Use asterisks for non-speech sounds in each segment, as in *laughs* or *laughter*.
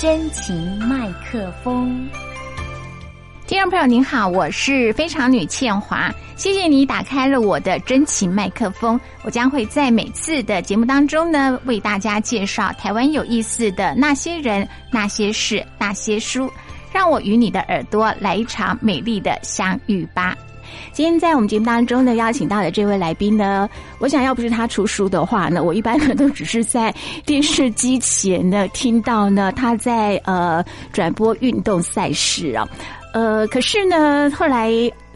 真情麦克风。听众朋友您好，我是非常女倩华，谢谢你打开了我的真情麦克风。我将会在每次的节目当中呢，为大家介绍台湾有意思的那些人、那些事、那些书，让我与你的耳朵来一场美丽的相遇吧。今天在我们节目当中呢，邀请到的这位来宾呢，我想要不是他出书的话呢，我一般呢都只是在电视机前呢听到呢他在呃转播运动赛事啊。呃，可是呢，后来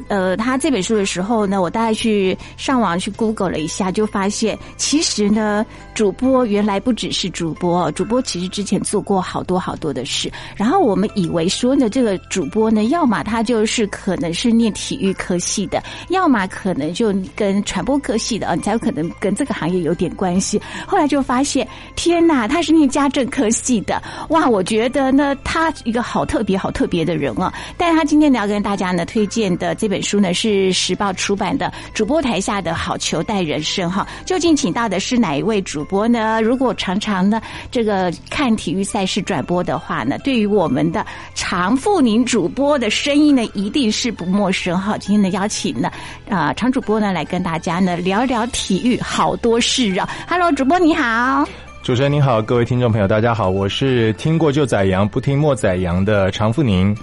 呃，他这本书的时候呢，我大概去上网去 Google 了一下，就发现其实呢，主播原来不只是主播，主播其实之前做过好多好多的事。然后我们以为说呢，这个主播呢，要么他就是可能是念体育科系的，要么可能就跟传播科系的啊，你才有可能跟这个行业有点关系。后来就发现，天哪，他是念家政科系的，哇！我觉得呢，他一个好特别、好特别的人啊。但他今天呢要跟大家呢推荐的这本书呢是时报出版的《主播台下的好球带人生》哈，究竟请到的是哪一位主播呢？如果常常呢这个看体育赛事转播的话呢，对于我们的常富宁主播的声音呢一定是不陌生哈。今天的邀请呢啊常主播呢来跟大家呢聊聊体育好多事啊。Hello，主播你好，主持人您好，各位听众朋友大家好，我是听过就宰羊，不听莫宰羊的常富宁。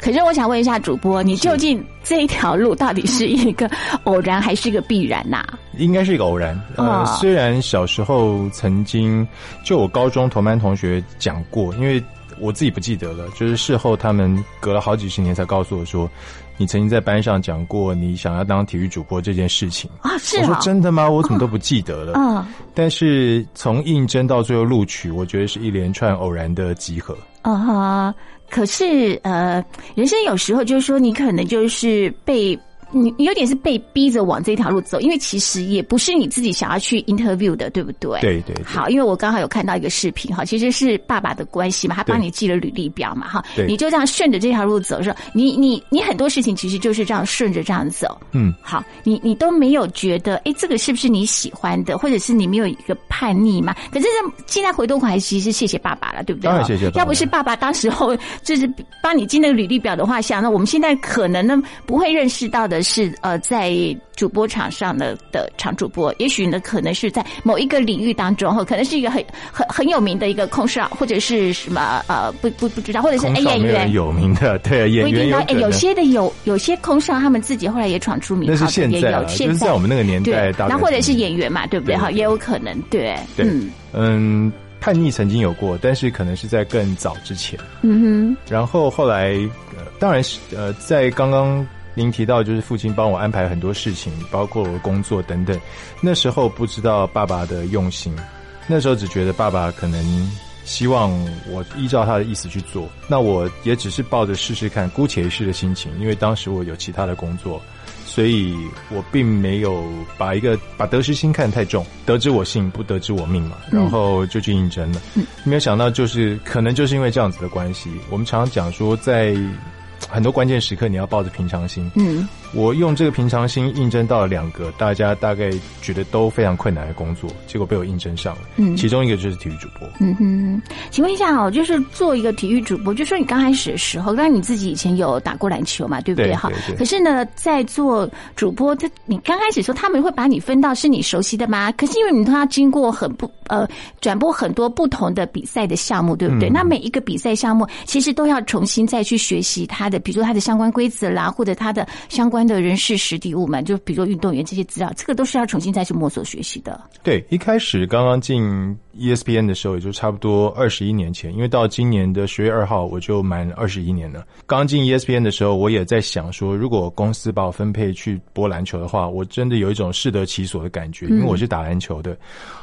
可是我想问一下主播，你究竟这一条路到底是一个偶然还是一个必然呐？应该是一个偶然。呃，虽然小时候曾经就我高中同班同学讲过，因为我自己不记得了，就是事后他们隔了好几十年才告诉我说，你曾经在班上讲过你想要当体育主播这件事情啊。是我说真的吗？我怎么都不记得了。*laughs* 嗯。但是从应征到最后录取，我觉得是一连串偶然的集合。啊哈。可是，呃，人生有时候就是说，你可能就是被。你你有点是被逼着往这条路走，因为其实也不是你自己想要去 interview 的，对不对？对对。好，因为我刚好有看到一个视频，哈，其实是爸爸的关系嘛，他帮你记了履历表嘛，哈，你就这样顺着这条路走，说你你你很多事情其实就是这样顺着这样走，嗯，好，你你都没有觉得，哎，这个是不是你喜欢的，或者是你没有一个叛逆嘛？可是现在回头看，其实是谢谢爸爸了，对不对？当然谢谢。要不是爸爸当时候就是帮你记那个履历表的话，想那我们现在可能呢不会认识到的是，呃，在。主播场上的的场主播，也许呢，可能是在某一个领域当中，哈，可能是一个很很很有名的一个空少，或者是什么呃，不不不知道，或者是演员有名的，*laughs* 对演员有有些的有有些空少，他们自己后来也闯出名号，那是现在，就是在。我们那个年代，那或者是演员嘛，对不对？哈，也有可能，对，嗯。嗯，叛逆曾经有过，但是可能是在更早之前，嗯哼，然后后来，呃，当然是呃，在刚刚。您提到就是父亲帮我安排很多事情，包括我工作等等。那时候不知道爸爸的用心，那时候只觉得爸爸可能希望我依照他的意思去做。那我也只是抱着试试看、姑且一试的心情，因为当时我有其他的工作，所以我并没有把一个把得失心看太重。得之我幸，不得之我命嘛。然后就去应征了，没有想到就是可能就是因为这样子的关系，我们常常讲说在。很多关键时刻，你要抱着平常心。嗯。我用这个平常心应征到了两个大家大概觉得都非常困难的工作，结果被我应征上了。嗯，其中一个就是体育主播。嗯哼，请问一下哦，就是做一个体育主播，就说你刚开始的时候，刚你自己以前有打过篮球嘛，对不对？哈。可是呢，在做主播，他你刚开始说他们会把你分到是你熟悉的吗？可是因为你都要经过很不呃转播很多不同的比赛的项目，对不对？那每一个比赛项目其实都要重新再去学习它的，比如说它的相关规则啦，或者它的相关的人事实。底物嘛，就比如说运动员这些资料，这个都是要重新再去摸索学习的。对，一开始刚刚进 ESPN 的时候，也就差不多二十一年前，因为到今年的十月二号，我就满二十一年了。刚进 ESPN 的时候，我也在想说，如果公司把我分配去播篮球的话，我真的有一种适得其所的感觉，因为我是打篮球的。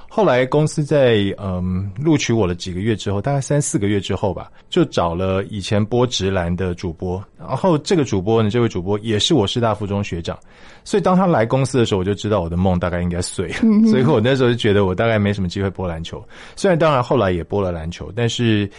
后来公司在嗯录取我了几个月之后，大概三四个月之后吧，就找了以前播直男的主播，然后这个主播呢，这位主播也是我师大附中学长，所以当他来公司的时候，我就知道我的梦大概应该碎了，*laughs* 所以我那时候就觉得我大概没什么机会播篮球，虽然当然后来也播了篮球，但是。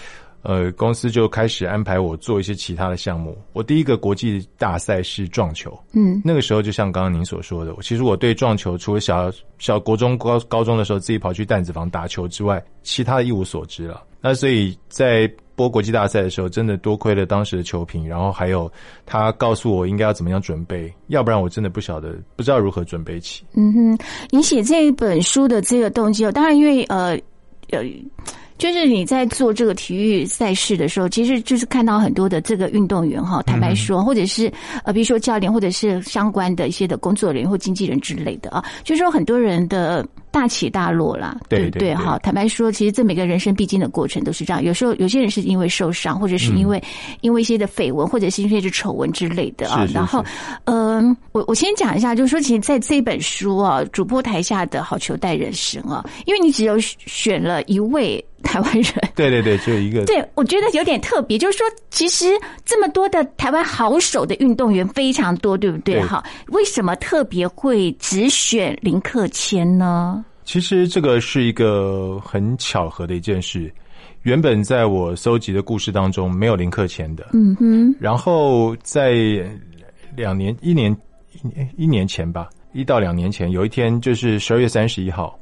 呃，公司就开始安排我做一些其他的项目。我第一个国际大赛是撞球，嗯，那个时候就像刚刚您所说的，其实我对撞球除了小小国中高高中的时候自己跑去弹子房打球之外，其他的一无所知了。那所以在播国际大赛的时候，真的多亏了当时的球评，然后还有他告诉我应该要怎么样准备，要不然我真的不晓得不知道如何准备起。嗯哼，你写这一本书的这个动机哦，当然因为呃呃。就是你在做这个体育赛事的时候，其实就是看到很多的这个运动员哈，坦白说，或者是呃，比如说教练，或者是相关的一些的工作人员或经纪人之类的啊，就是说很多人的大起大落啦，对不对？哈，坦白说，其实这每个人生必经的过程都是这样。有时候有些人是因为受伤，或者是因为因为一些的绯闻，或者是一些的丑闻之类的啊。然后，嗯，我我先讲一下，就是说，其实在这本书啊，主播台下的好球带人生啊，因为你只有选了一位。台湾人，对对对，只有一个。对，我觉得有点特别，就是说，其实这么多的台湾好手的运动员非常多，对不对？哈，为什么特别会只选林克谦呢？其实这个是一个很巧合的一件事。原本在我搜集的故事当中没有林克前的，嗯哼。然后在两年、一年、一一年前吧，一到两年前，有一天就是十二月三十一号。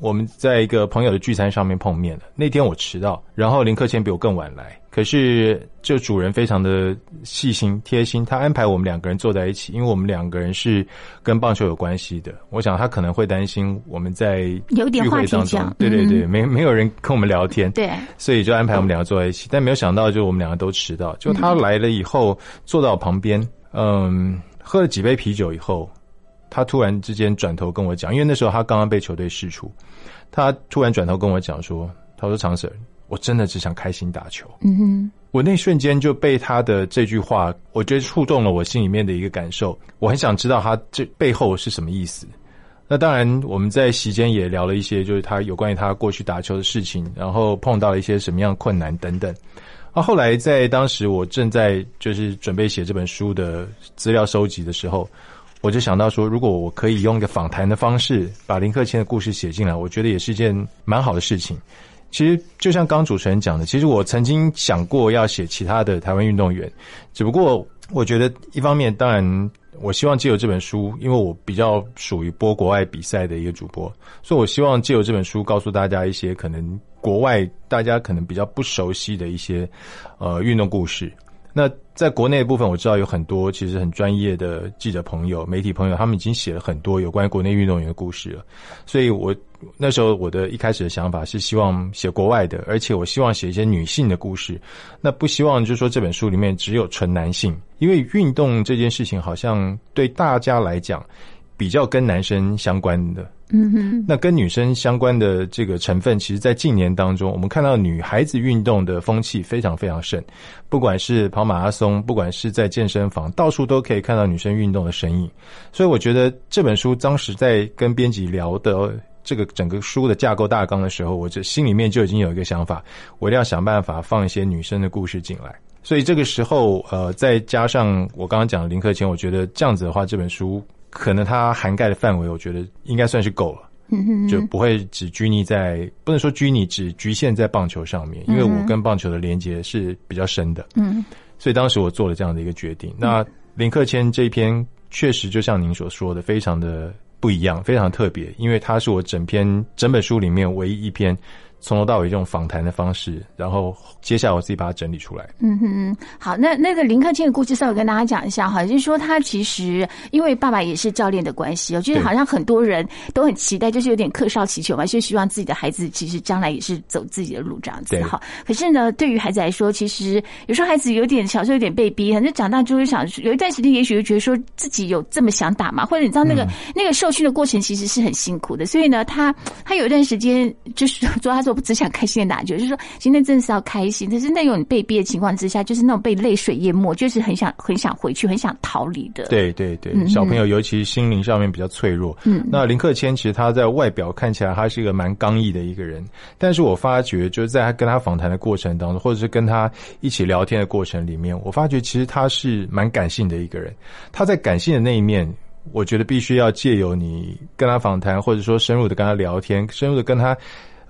我们在一个朋友的聚餐上面碰面了。那天我迟到，然后林克谦比我更晚来。可是这主人非常的细心贴心，他安排我们两个人坐在一起，因为我们两个人是跟棒球有关系的。我想他可能会担心我们在聚会当中，对对对，没没有人跟我们聊天，*laughs* 对，所以就安排我们两个坐在一起。但没有想到，就我们两个都迟到。就他来了以后，坐到我旁边，嗯，喝了几杯啤酒以后。他突然之间转头跟我讲，因为那时候他刚刚被球队释出，他突然转头跟我讲说：“他说长 Sir，我真的只想开心打球。”嗯哼，我那瞬间就被他的这句话，我觉得触动了我心里面的一个感受。我很想知道他这背后是什么意思。那当然，我们在席间也聊了一些，就是他有关于他过去打球的事情，然后碰到了一些什么样困难等等。啊，后来在当时我正在就是准备写这本书的资料收集的时候。我就想到说，如果我可以用一个访谈的方式把林克谦的故事写进来，我觉得也是一件蛮好的事情。其实就像刚主持人讲的，其实我曾经想过要写其他的台湾运动员，只不过我觉得一方面，当然我希望借由这本书，因为我比较属于播国外比赛的一个主播，所以我希望借由这本书告诉大家一些可能国外大家可能比较不熟悉的一些呃运动故事。那在国内部分，我知道有很多其实很专业的记者朋友、媒体朋友，他们已经写了很多有关于国内运动员的故事了。所以我那时候我的一开始的想法是希望写国外的，而且我希望写一些女性的故事。那不希望就是说这本书里面只有纯男性，因为运动这件事情好像对大家来讲比较跟男生相关的。嗯哼，那跟女生相关的这个成分，其实，在近年当中，我们看到女孩子运动的风气非常非常盛，不管是跑马拉松，不管是在健身房，到处都可以看到女生运动的身影。所以，我觉得这本书当时在跟编辑聊的这个整个书的架构大纲的时候，我这心里面就已经有一个想法，我一定要想办法放一些女生的故事进来。所以，这个时候，呃，再加上我刚刚讲的林克谦，我觉得这样子的话，这本书。可能它涵盖的范围，我觉得应该算是够了，就不会只拘泥在不能说拘泥，只局限在棒球上面，因为我跟棒球的连接是比较深的，嗯，所以当时我做了这样的一个决定。那林克谦这一篇确实就像您所说的，非常的不一样，非常特别，因为它是我整篇整本书里面唯一一篇。从头到尾这种访谈的方式，然后接下来我自己把它整理出来。嗯哼，好，那那个林克谦的故事稍微跟大家讲一下哈，就是说他其实因为爸爸也是教练的关系，我觉得好像很多人都很期待，就是有点客少祈求嘛，就希望自己的孩子其实将来也是走自己的路这样子哈。可是呢，对于孩子来说，其实有时候孩子有点小时候有点被逼，反正长大就会想，有一段时间也许会觉得说自己有这么想打嘛，或者你知道那个那个受训的过程其实是很辛苦的，所以呢，他他有一段时间就是说他说。我不只想开心的打球，就是说今天真的是要开心。但是那种被逼的情况之下，就是那种被泪水淹没，就是很想很想回去，很想逃离的。对对对，小朋友尤其心灵上面比较脆弱。嗯，那林克谦其实他在外表看起来他是一个蛮刚毅的一个人，但是我发觉就是在他跟他访谈的过程当中，或者是跟他一起聊天的过程里面，我发觉其实他是蛮感性的一个人。他在感性的那一面，我觉得必须要借由你跟他访谈，或者说深入的跟他聊天，深入的跟他。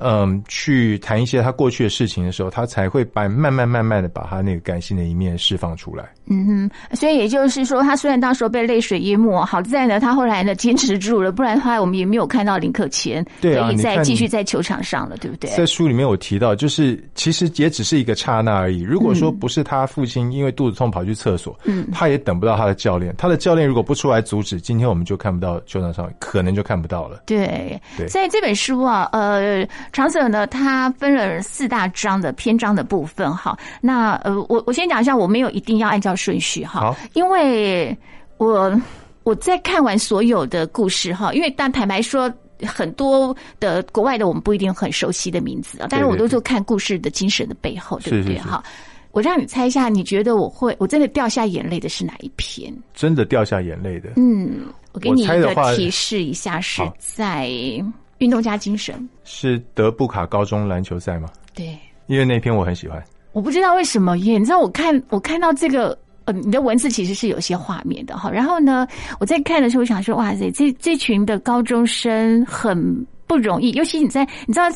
嗯，去谈一些他过去的事情的时候，他才会把慢慢慢慢的把他那个感性的一面释放出来。嗯哼，所以也就是说，他虽然当时候被泪水淹没，好在呢，他后来呢坚持住了，不然的话，我们也没有看到林克谦对啊可以再继续在球场上了，对不对？在书里面有提到，就是其实也只是一个刹那而已。如果说不是他父亲因为肚子痛跑去厕所，嗯他也等不到他的教练。他的教练如果不出来阻止，今天我们就看不到球场上，可能就看不到了。对，对在这本书啊，呃，长者呢，它分了四大章的篇章的部分哈。那呃，我我先讲一下，我没有一定要按照顺序哈，因为我我在看完所有的故事哈，因为但坦白说。很多的国外的我们不一定很熟悉的名字啊，但是我都是看故事的精神的背后，对不对？哈，我让你猜一下，你觉得我会我真的掉下眼泪的是哪一篇？真的掉下眼泪的，嗯，我给你的提示一下，是在运动家精神。是德布卡高中篮球赛吗？对，因为那篇我很喜欢。我不知道为什么耶，你知道我看我看到这个。呃，你的文字其实是有些画面的哈。然后呢，我在看的时候，我想说，哇塞，这这群的高中生很不容易，尤其你在你知道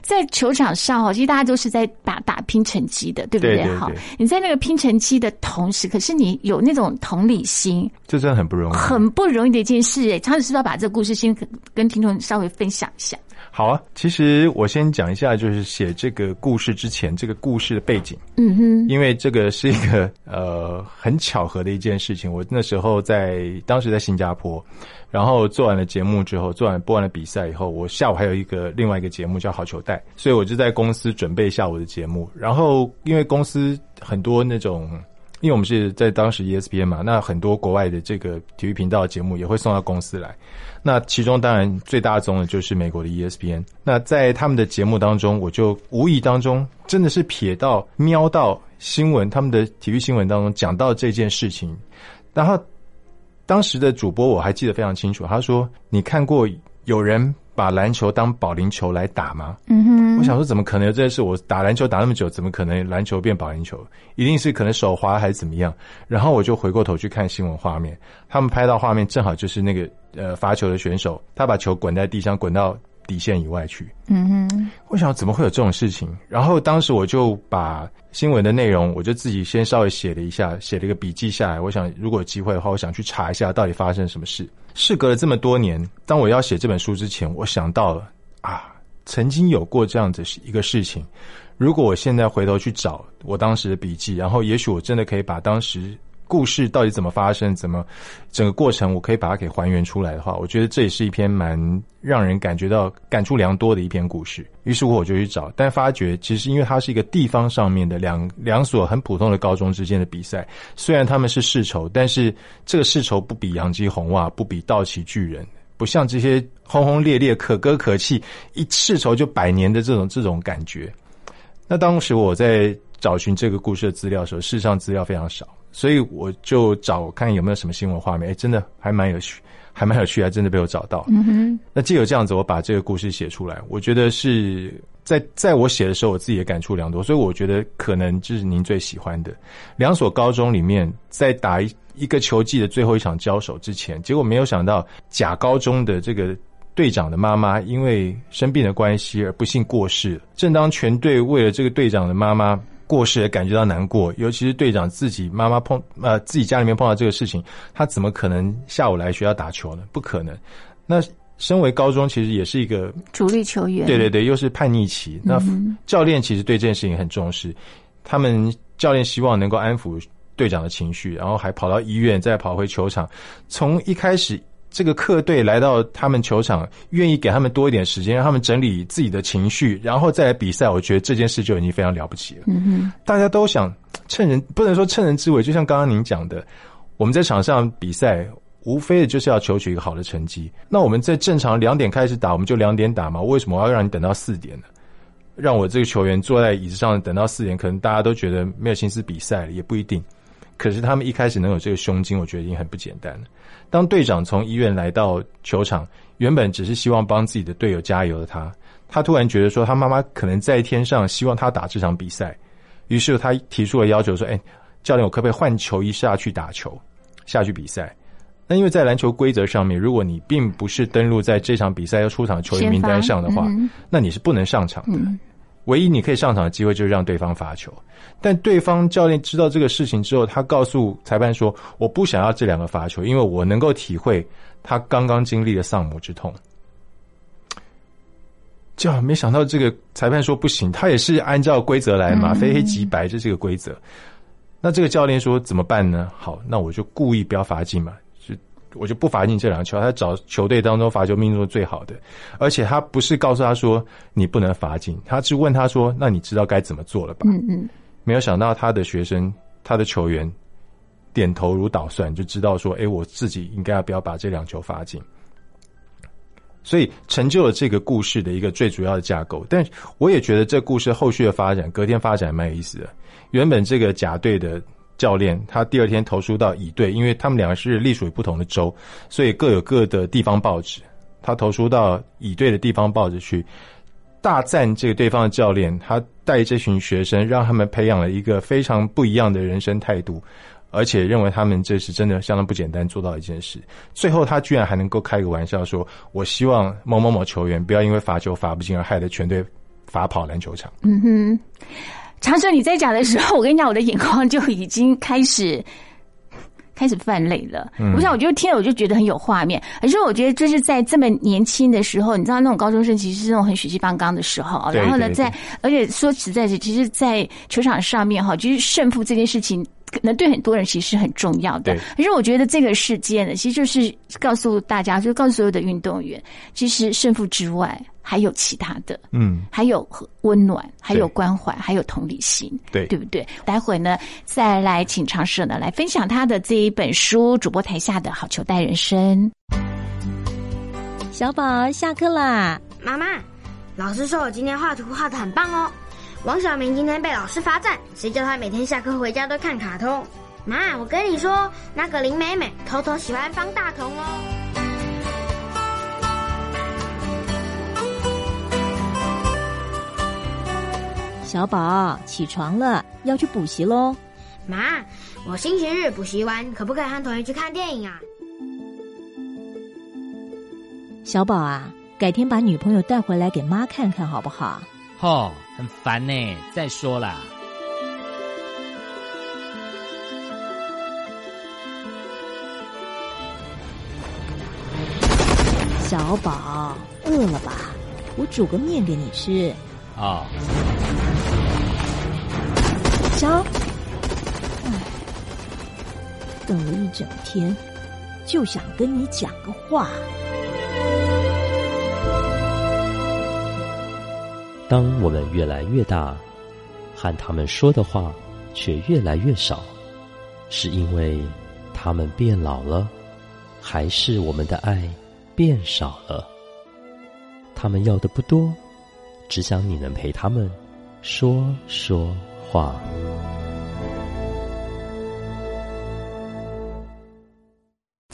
在球场上哈，其实大家都是在打打拼成绩的，对不对对对，你在那个拼成绩的同时，可是你有那种同理心，这真的很不容易。很不容易的一件事。哎，常子是要把这个故事先跟跟听众稍微分享一下？好啊，其实我先讲一下，就是写这个故事之前，这个故事的背景。嗯哼，因为这个是一个呃很巧合的一件事情。我那时候在当时在新加坡，然后做完了节目之后，做完播完了比赛以后，我下午还有一个另外一个节目叫好球带，所以我就在公司准备下午的节目。然后因为公司很多那种。因为我们是在当时 ESPN 嘛，那很多国外的这个体育频道节目也会送到公司来。那其中当然最大宗的就是美国的 ESPN。那在他们的节目当中，我就无意当中真的是瞥到、瞄到新闻，他们的体育新闻当中讲到这件事情。然后当时的主播我还记得非常清楚，他说：“你看过有人把篮球当保龄球来打吗？”嗯哼，我想说，怎么可能有这件事？我打篮球打那么久，怎么可能篮球变保龄球？一定是可能手滑还是怎么样？然后我就回过头去看新闻画面，他们拍到画面正好就是那个呃罚球的选手，他把球滚在地上，滚到底线以外去。嗯哼，我想怎么会有这种事情？然后当时我就把新闻的内容，我就自己先稍微写了一下，写了一个笔记下来。我想如果有机会的话，我想去查一下到底发生什么事。事隔了这么多年，当我要写这本书之前，我想到了啊。曾经有过这样子一个事情，如果我现在回头去找我当时的笔记，然后也许我真的可以把当时故事到底怎么发生、怎么整个过程，我可以把它给还原出来的话，我觉得这也是一篇蛮让人感觉到感触良多的一篇故事。于是乎我就去找，但发觉其实因为它是一个地方上面的两两所很普通的高中之间的比赛，虽然他们是世仇，但是这个世仇不比洋基红袜，不比道奇巨人。不像这些轰轰烈烈、可歌可泣、一世仇就百年的这种这种感觉。那当时我在找寻这个故事的资料的时候，事实上资料非常少，所以我就找看有没有什么新闻画面。哎，真的还蛮有趣，还蛮有趣，还真的被我找到。嗯哼，那既有这样子，我把这个故事写出来，我觉得是在在我写的时候，我自己也感触良多。所以我觉得可能就是您最喜欢的两所高中里面，在打一。一个球季的最后一场交手之前，结果没有想到甲高中的这个队长的妈妈因为生病的关系而不幸过世。正当全队为了这个队长的妈妈过世也感觉到难过，尤其是队长自己妈妈碰呃自己家里面碰到这个事情，他怎么可能下午来学校打球呢？不可能。那身为高中其实也是一个主力球员，对对对，又是叛逆期。那教练其实对这件事情很重视，他们教练希望能够安抚。队长的情绪，然后还跑到医院，再跑回球场。从一开始，这个客队来到他们球场，愿意给他们多一点时间，让他们整理自己的情绪，然后再来比赛。我觉得这件事就已经非常了不起了。嗯哼，大家都想趁人，不能说趁人之危。就像刚刚您讲的，我们在场上比赛，无非的就是要求取一个好的成绩。那我们在正常两点开始打，我们就两点打嘛？为什么要让你等到四点呢？让我这个球员坐在椅子上等到四点，可能大家都觉得没有心思比赛了，也不一定。可是他们一开始能有这个胸襟，我觉得已经很不简单了。当队长从医院来到球场，原本只是希望帮自己的队友加油的他，他突然觉得说他妈妈可能在天上，希望他打这场比赛。于是他提出了要求说：“哎，教练，我可不可以换球衣下去打球，下去比赛？”那因为在篮球规则上面，如果你并不是登录在这场比赛要出场球员名单上的话，那你是不能上场的。唯一你可以上场的机会就是让对方罚球。但对方教练知道这个事情之后，他告诉裁判说：“我不想要这两个罚球，因为我能够体会他刚刚经历的丧母之痛。”就没想到这个裁判说不行，他也是按照规则来嘛，非黑即白，这是个规则。那这个教练说怎么办呢？好，那我就故意不要罚进嘛。我就不罚进这两球，他找球队当中罚球命中最好的，而且他不是告诉他说你不能罚进，他是问他说，那你知道该怎么做了吧？嗯嗯，没有想到他的学生，他的球员点头如捣蒜，就知道说，哎，我自己应该要不要把这两球罚进，所以成就了这个故事的一个最主要的架构。但我也觉得这故事后续的发展，隔天发展蛮有意思的。原本这个甲队的。教练他第二天投书到乙队，因为他们两个是隶属于不同的州，所以各有各的地方报纸。他投书到乙队的地方报纸去，大赞这个对方的教练，他带这群学生，让他们培养了一个非常不一样的人生态度，而且认为他们这是真的相当不简单做到一件事。最后他居然还能够开个玩笑说：“我希望某某某球员不要因为罚球罚不进而害得全队罚跑篮球场。”嗯哼。长春，你在讲的时候，我跟你讲，我的眼眶就已经开始开始泛泪了。我想，我就听了，我就觉得很有画面。可是，我觉得就是在这么年轻的时候，你知道，那种高中生其实是那种很血气方刚的时候。然后呢，在而且说实在是，其实，在球场上面哈，就是胜负这件事情。可能对很多人其实是很重要的，可是我觉得这个事件呢，其实就是告诉大家，就告诉所有的运动员，其实胜负之外还有其他的，嗯，还有温暖，还有关怀，还有同理心，对，对不对？待会呢，再来请常社呢来分享他的这一本书《主播台下的好球带人生》。小宝下课啦，妈妈，老师说我今天画图画的很棒哦。王小明今天被老师罚站，谁叫他每天下课回家都看卡通？妈，我跟你说，那个林美美偷偷喜欢方大同哦。小宝，起床了，要去补习喽。妈，我星期日补习完，可不可以和同学去看电影啊？小宝啊，改天把女朋友带回来给妈看看好不好？哦，很烦呢。再说啦，小宝，饿了吧？我煮个面给你吃。啊，等了一整天，就想跟你讲个话。当我们越来越大，和他们说的话却越来越少，是因为他们变老了，还是我们的爱变少了？他们要的不多，只想你能陪他们说说话。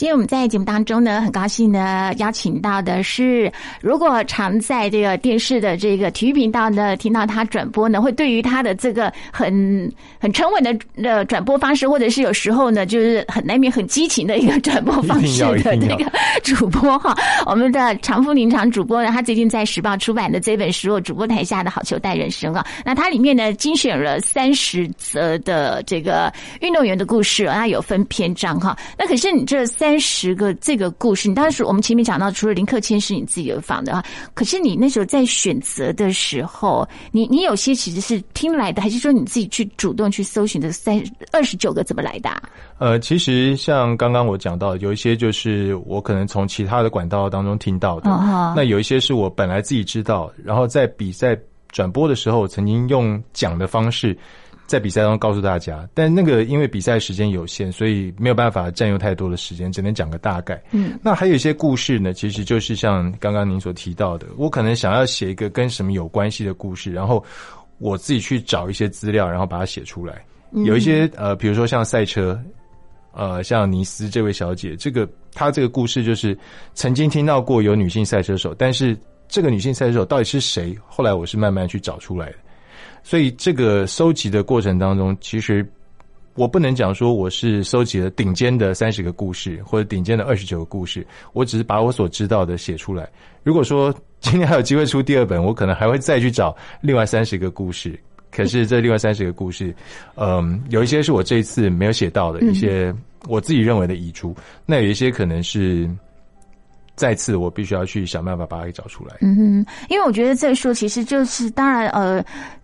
今天我们在节目当中呢，很高兴呢邀请到的是，如果常在这个电视的这个体育频道呢听到他转播呢，会对于他的这个很很沉稳的的转播方式，或者是有时候呢就是很难免很激情的一个转播方式的那个主播哈，我们的常富林场主播呢，他最近在时报出版的这本书《主播台下的好球带人生》啊，那它里面呢精选了三十则的这个运动员的故事，那有分篇章哈，那可是你这三。三十个这个故事，你当时我们前面讲到，除了林克谦是你自己有放的啊，可是你那时候在选择的时候，你你有些其实是听来的，还是说你自己去主动去搜寻的？三二十九个怎么来的？呃，其实像刚刚我讲到，有一些就是我可能从其他的管道当中听到的，那有一些是我本来自己知道，然后在比赛转播的时候，曾经用讲的方式。在比赛中告诉大家，但那个因为比赛时间有限，所以没有办法占用太多的时间，只能讲个大概。嗯，那还有一些故事呢，其实就是像刚刚您所提到的，我可能想要写一个跟什么有关系的故事，然后我自己去找一些资料，然后把它写出来。有一些呃，比如说像赛车，呃，像尼斯这位小姐，这个她这个故事就是曾经听到过有女性赛车手，但是这个女性赛车手到底是谁？后来我是慢慢去找出来的。所以这个收集的过程当中，其实我不能讲说我是收集了顶尖的三十个故事或者顶尖的二十九个故事，我只是把我所知道的写出来。如果说今天还有机会出第二本，我可能还会再去找另外三十个故事。*laughs* 可是这另外三十个故事，嗯，有一些是我这一次没有写到的一些我自己认为的遗珠，那有一些可能是。再次，我必须要去想办法把它给找出来。嗯哼，因为我觉得这书其实就是，当然，呃，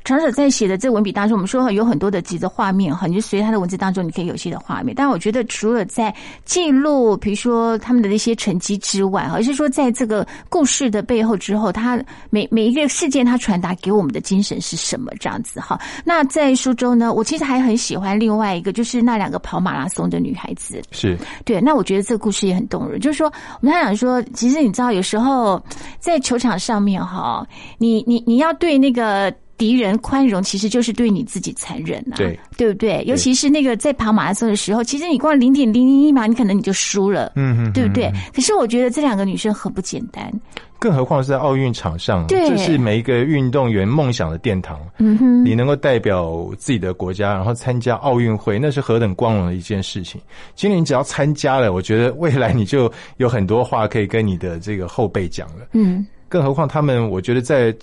长者在写的这文笔当中，我们说有很多的几个画面哈，你就随他的文字当中，你可以有些的画面。但我觉得，除了在记录，比如说他们的那些成绩之外，而是说在这个故事的背后之后，他每每一个事件，他传达给我们的精神是什么这样子哈。那在书中呢，我其实还很喜欢另外一个，就是那两个跑马拉松的女孩子。是对，那我觉得这个故事也很动人。就是说，我们想说。其实你知道，有时候在球场上面哈，你你你要对那个敌人宽容，其实就是对你自己残忍呐，对对不对？尤其是那个在跑马拉松的时候，其实你光零点零零一码，你可能你就输了，嗯哼，对不对？可是我觉得这两个女生很不简单。更何况是在奥运场上，这是每一个运动员梦想的殿堂。嗯哼，你能够代表自己的国家，然后参加奥运会，那是何等光荣的一件事情。今年你只要参加了，我觉得未来你就有很多话可以跟你的这个后辈讲了。嗯，更何况他们，我觉得在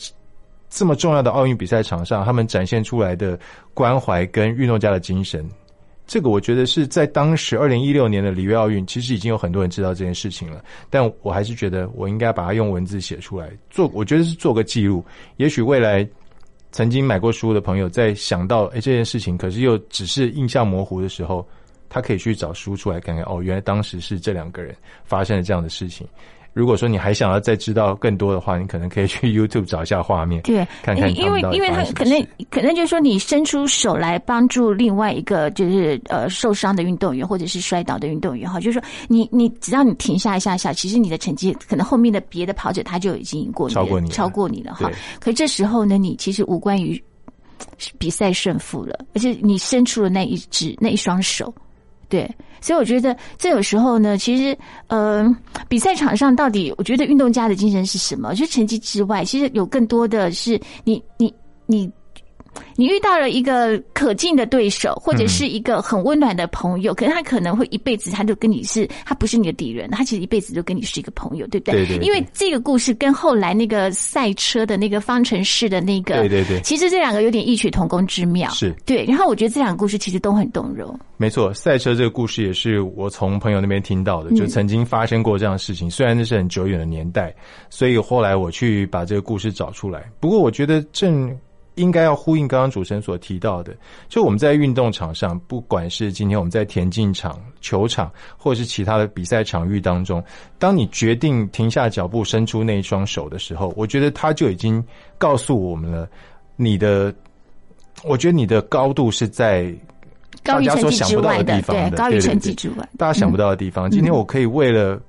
这么重要的奥运比赛场上，他们展现出来的关怀跟运动家的精神。这个我觉得是在当时二零一六年的里约奥运，其实已经有很多人知道这件事情了。但我还是觉得我应该把它用文字写出来，做我觉得是做个记录。也许未来曾经买过书的朋友，在想到哎这件事情，可是又只是印象模糊的时候，他可以去找书出来看看。哦，原来当时是这两个人发生了这样的事情。如果说你还想要再知道更多的话，你可能可以去 *laughs* YouTube 找一下画面，对，看看因为因为他可能可能就是说你伸出手来帮助另外一个就是呃受伤的运动员或者是摔倒的运动员哈，就是说你你只要你停下一下下，其实你的成绩可能后面的别的跑者他就已经赢过你，超过你，超过你了哈。可这时候呢，你其实无关于比赛胜负了，而且你伸出了那一只那一双手。对，所以我觉得这有时候呢，其实，呃，比赛场上到底，我觉得运动家的精神是什么？就成绩之外，其实有更多的是，你，你。你遇到了一个可敬的对手，或者是一个很温暖的朋友，可是他可能会一辈子，他就跟你是，他不是你的敌人，他其实一辈子就跟你是一个朋友，对不对？对对。因为这个故事跟后来那个赛车的那个方程式的那个，对对对，其实这两个有点异曲同工之妙。是对。然后我觉得这两个故事其实都很动容。没错，赛车这个故事也是我从朋友那边听到的，就曾经发生过这样的事情。虽然那是很久远的年代，所以后来我去把这个故事找出来。不过我觉得正。应该要呼应刚刚主持人所提到的，就我们在运动场上，不管是今天我们在田径场、球场，或者是其他的比赛场域当中，当你决定停下脚步、伸出那一双手的时候，我觉得他就已经告诉我们了，你的，我觉得你的高度是在大家所想不到的地方的，高于成绩之外，大家想不到的地方。今天我可以为了。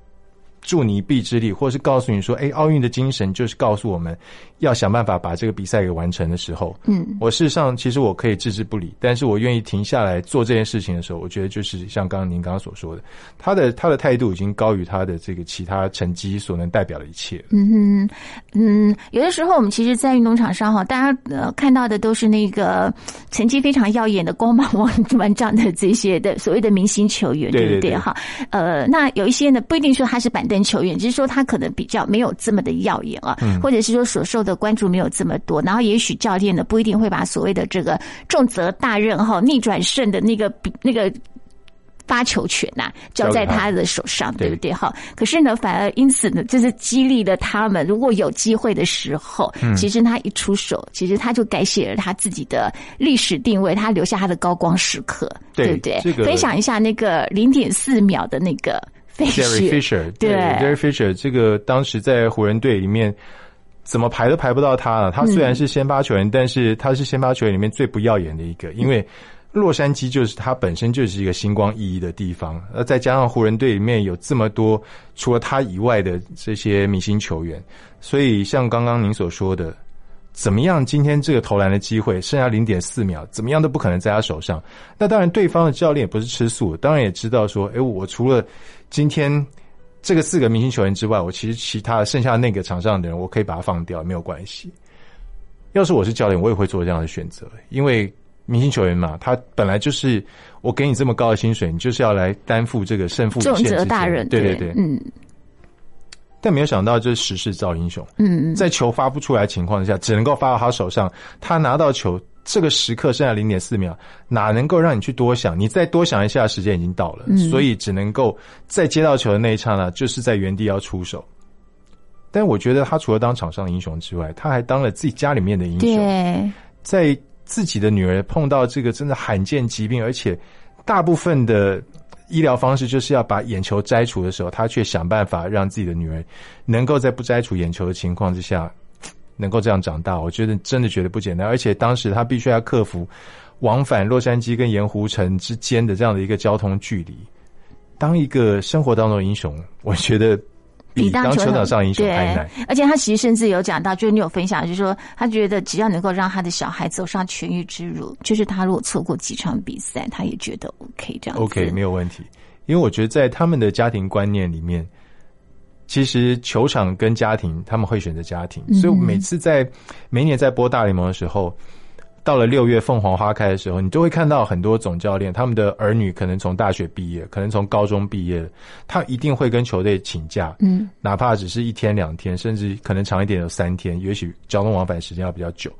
助你一臂之力，或是告诉你说：“哎，奥运的精神就是告诉我们要想办法把这个比赛给完成的时候。”嗯，我事实上其实我可以置之不理，但是我愿意停下来做这件事情的时候，我觉得就是像刚刚您刚刚所说的，他的他的态度已经高于他的这个其他成绩所能代表的一切。嗯哼，嗯，有的时候我们其实，在运动场上哈，大家呃看到的都是那个成绩非常耀眼的、光芒万万丈的这些的所谓的明星球员，对不对？哈，呃，那有一些呢，不一定说他是板凳。球员，只是说他可能比较没有这么的耀眼啊，或者是说所受的关注没有这么多，然后也许教练呢不一定会把所谓的这个重责大任哈逆转胜的那个比那个发球权呐交在他的手上，对不对？哈，可是呢，反而因此呢，就是激励了他们，如果有机会的时候，其实他一出手，其实他就改写了他自己的历史定位，他留下他的高光时刻，对不对？分享一下那个零点四秒的那个。Jerry Fisher，对，Jerry Fisher，这个当时在湖人队里面怎么排都排不到他了。他虽然是先发球员，但是他是先发球员里面最不耀眼的一个，因为洛杉矶就是他本身就是一个星光熠熠的地方，呃再加上湖人队里面有这么多除了他以外的这些明星球员，所以像刚刚您所说的。怎么样？今天这个投篮的机会剩下零点四秒，怎么样都不可能在他手上。那当然，对方的教练也不是吃素，当然也知道说，哎，我除了今天这个四个明星球员之外，我其实其他剩下那个场上的人，我可以把他放掉，没有关系。要是我是教练，我也会做这样的选择，因为明星球员嘛，他本来就是我给你这么高的薪水，你就是要来担负这个胜负重责大人，对对对，嗯但没有想到，就是时势造英雄，嗯嗯，在球发不出来情况下，只能够发到他手上，他拿到球。这个时刻剩下零点四秒，哪能够让你去多想？你再多想一下，时间已经到了，嗯所以只能够在接到球的那一刹那，就是在原地要出手。但我觉得他除了当场上的英雄之外，他还当了自己家里面的英雄。在自己的女儿碰到这个真的罕见疾病，而且大部分的医疗方式就是要把眼球摘除的时候，他却想办法让自己的女儿能够在不摘除眼球的情况之下，能够这样长大。我觉得真的觉得不简单，而且当时他必须要克服往返洛杉矶跟盐湖城之间的这样的一个交通距离。当一个生活当中的英雄，我觉得比当球场上的英雄还难。而且他其实甚至有讲到，就是你有分享，就是说他觉得只要能够让他的小孩走上痊愈之路，就是他如果错过几场比赛，他也觉得 OK 这样。OK 没有问题，因为我觉得在他们的家庭观念里面，其实球场跟家庭他们会选择家庭，嗯所以每次在每年在播大联盟的时候。到了六月凤凰花开的时候，你都会看到很多总教练，他们的儿女可能从大学毕业，可能从高中毕业，他一定会跟球队请假，嗯，哪怕只是一天两天，甚至可能长一点有三天，也许交通往返时间要比较久。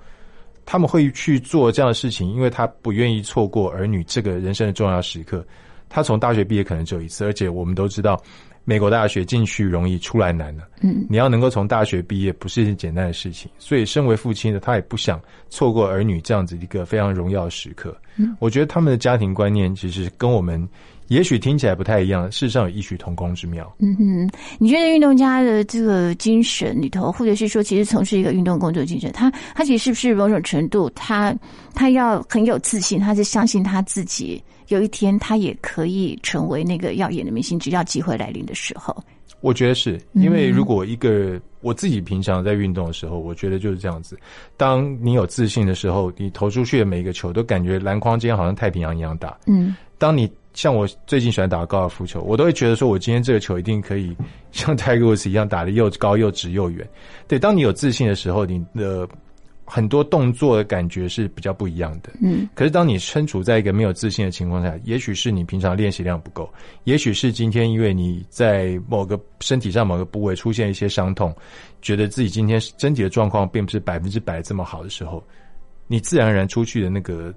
他们会去做这样的事情，因为他不愿意错过儿女这个人生的重要时刻。他从大学毕业可能只有一次，而且我们都知道，美国大学进去容易，出来难了。嗯，你要能够从大学毕业，不是一件简单的事情。所以，身为父亲的他也不想错过儿女这样子一个非常荣耀的时刻。嗯，我觉得他们的家庭观念其实跟我们也许听起来不太一样，事实上有异曲同工之妙。嗯哼，你觉得运动家的这个精神里头，或者是说，其实从事一个运动工作精神，他他其实是不是某种程度，他他要很有自信，他是相信他自己，有一天他也可以成为那个耀眼的明星，只要机会来临的时候。我觉得是因为如果一个我自己平常在运动的时候，我觉得就是这样子。当你有自信的时候，你投出去的每一个球都感觉篮筐间好像太平洋一样大。嗯，当你像我最近喜欢打高尔夫球，我都会觉得说我今天这个球一定可以像 Tiger Woods 一样打得又高又直又远。对，当你有自信的时候，你的很多动作的感觉是比较不一样的。嗯，可是当你身处在一个没有自信的情况下，也许是你平常练习量不够，也许是今天因为你在某个身体上某个部位出现一些伤痛，觉得自己今天身体的状况并不是百分之百这么好的时候，你自然而然出去的那个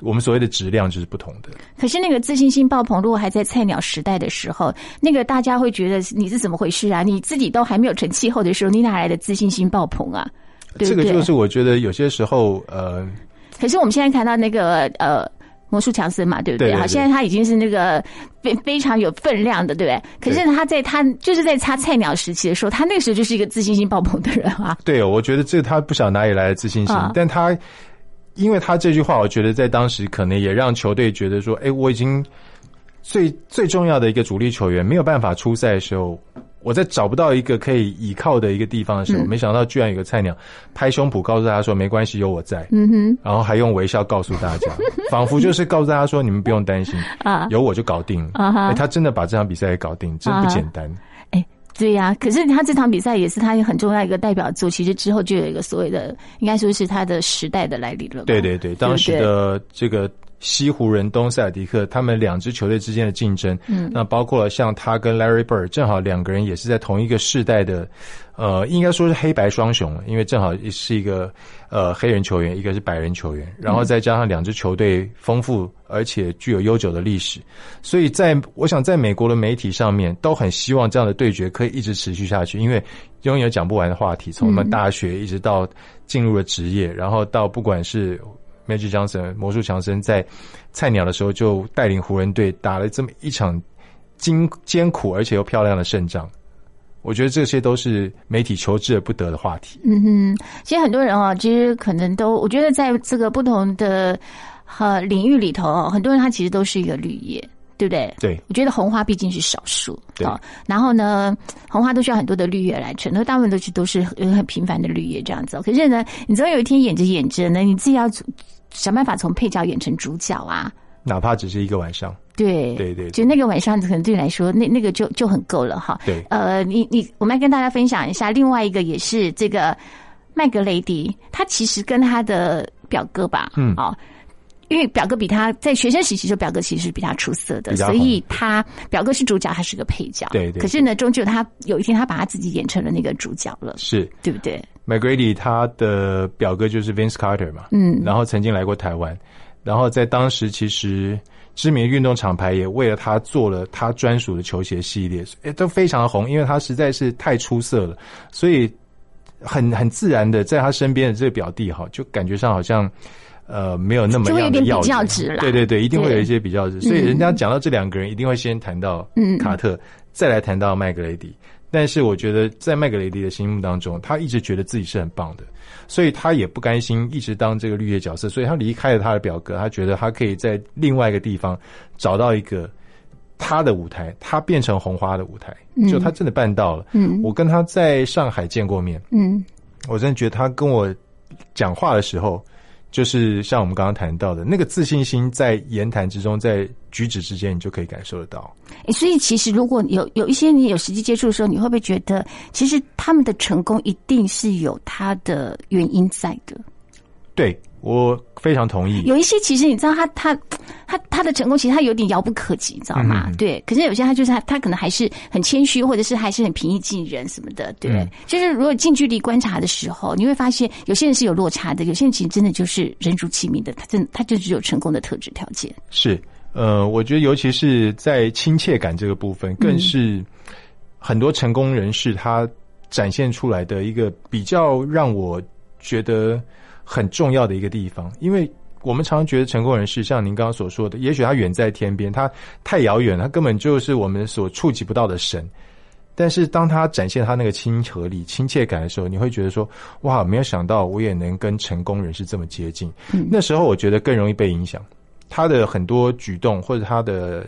我们所谓的质量就是不同的。可是那个自信心爆棚，如果还在菜鸟时代的时候，那个大家会觉得你是怎么回事啊？你自己都还没有成气候的时候，你哪来的自信心爆棚啊？对不对？这个就是我觉得有些时候，呃，可是我们现在看到那个呃。魔术强森嘛，对不对？好，现在他已经是那个非非常有分量的，对不对？可是他在他就是在他菜鸟时期的时候，他那个时候就是一个自信心爆棚的人啊。对，我觉得这他不晓得哪里来的自信心，啊但他因为他这句话，我觉得在当时可能也让球队觉得说，哎，我已经最最重要的一个主力球员没有办法出赛的时候，我在找不到一个可以倚靠的一个地方的时候，嗯没想到居然有个菜鸟拍胸脯告诉大家说，没关系，有我在，嗯哼，然后还用微笑告诉大家，*laughs* 仿佛就是告诉大家说，你们不用担心，*laughs* 啊有我就搞定了。啊哈哎他真的把这场比赛给搞定，真不简单。哎，对呀、可是他这场比赛也是他很重要一个代表作。其实之后就有一个所谓的，应该说是他的时代的来临了。对对对，当时的这个西湖人、东塞尔迪克，他们两支球队之间的竞争，嗯。那包括了像他跟 Larry Bird，正好两个人也是在同一个世代的，呃，应该说是黑白双雄，因为正好是一个呃黑人球员，一个是白人球员，然后再加上两支球队丰富而且具有悠久的历史，所以在我想在美国的媒体上面都很希望这样的对决可以一直持续下去，因为拥有讲不完的话题，从我们大学一直到进入了职业，然后到不管是 Magic Johnson 魔术强森在菜鸟的时候就带领湖人队打了这么一场艰艰苦而且又漂亮的胜仗。我觉得这些都是媒体求之而不得的话题。嗯哼，其实很多人哦，其实可能都，我觉得在这个不同的呃领域里头哦，很多人他其实都是一个绿叶，对不对？对，我觉得红花毕竟是少数，对哦。然后呢，红花都需要很多的绿叶来衬，那大部分都是都是很很平凡的绿叶这样子哦。可是呢，你总有一天演着演着呢，你自己要想办法从配角演成主角啊。哪怕只是一个晚上。对对对对就那个晚上可能对你来说，那那个就就很够了哈。对呃，你你，我们来跟大家分享一下，另外一个也是这个麦格雷迪，他其实跟他的表哥吧，嗯哦，因为表哥比他在学生时期，就表哥其实是比他出色的，所以他表哥是主角，他是个配角。对对可是呢，终究他有一天他把他自己演成了那个主角了，是对不对？McGrady 他的表哥就是 Vince Carter 嘛，嗯然后曾经来过台湾，然后在当时其实知名的运动厂牌也为了他做了他专属的球鞋系列，诶都非常的红，因为他实在是太出色了，所以很很自然的在他身边的这个表弟哈，就感觉上好像。呃，没有那么就会有点比样的要较值啦。对对对，一定会有一些比较值。所以人家讲到这两个人，一定会先谈到嗯。卡特，再来谈到麦格雷迪。但是我觉得，在麦格雷迪的心目当中，他一直觉得自己是很棒的，所以他也不甘心一直当这个绿叶角色，所以他离开了他的表哥，他觉得他可以在另外一个地方找到一个他的舞台，他变成红花的舞台，就他真的办到了。嗯。我跟他在上海见过面，嗯。我真的觉得他跟我讲话的时候，就是像我们刚刚谈到的那个自信心，在言谈之中，在举止之间，你就可以感受得到。诶所以其实如果有有一些你有实际接触的时候，你会不会觉得，其实他们的成功一定是有他的原因在的？对我非常同意。有一些其实你知道他他他他的成功其实他有点遥不可及，你知道吗？嗯对，可是有些他就是他他可能还是很谦虚，或者是还是很平易近人什么的。对，嗯就是如果近距离观察的时候，你会发现有些人是有落差的，有些人其实真的就是人如其名的，他真的他就只有成功的特质条件。是，呃，我觉得尤其是在亲切感这个部分，更是很多成功人士他展现出来的一个比较让我觉得很重要的一个地方。因为我们常常觉得成功人士，像您刚刚所说的，也许他远在天边，他太遥远，他根本就是我们所触及不到的神。但是当他展现他那个亲和力、亲切感的时候，你会觉得说：“哇，没有想到我也能跟成功人士这么接近。那时候我觉得更容易被影响，他的很多举动或者他的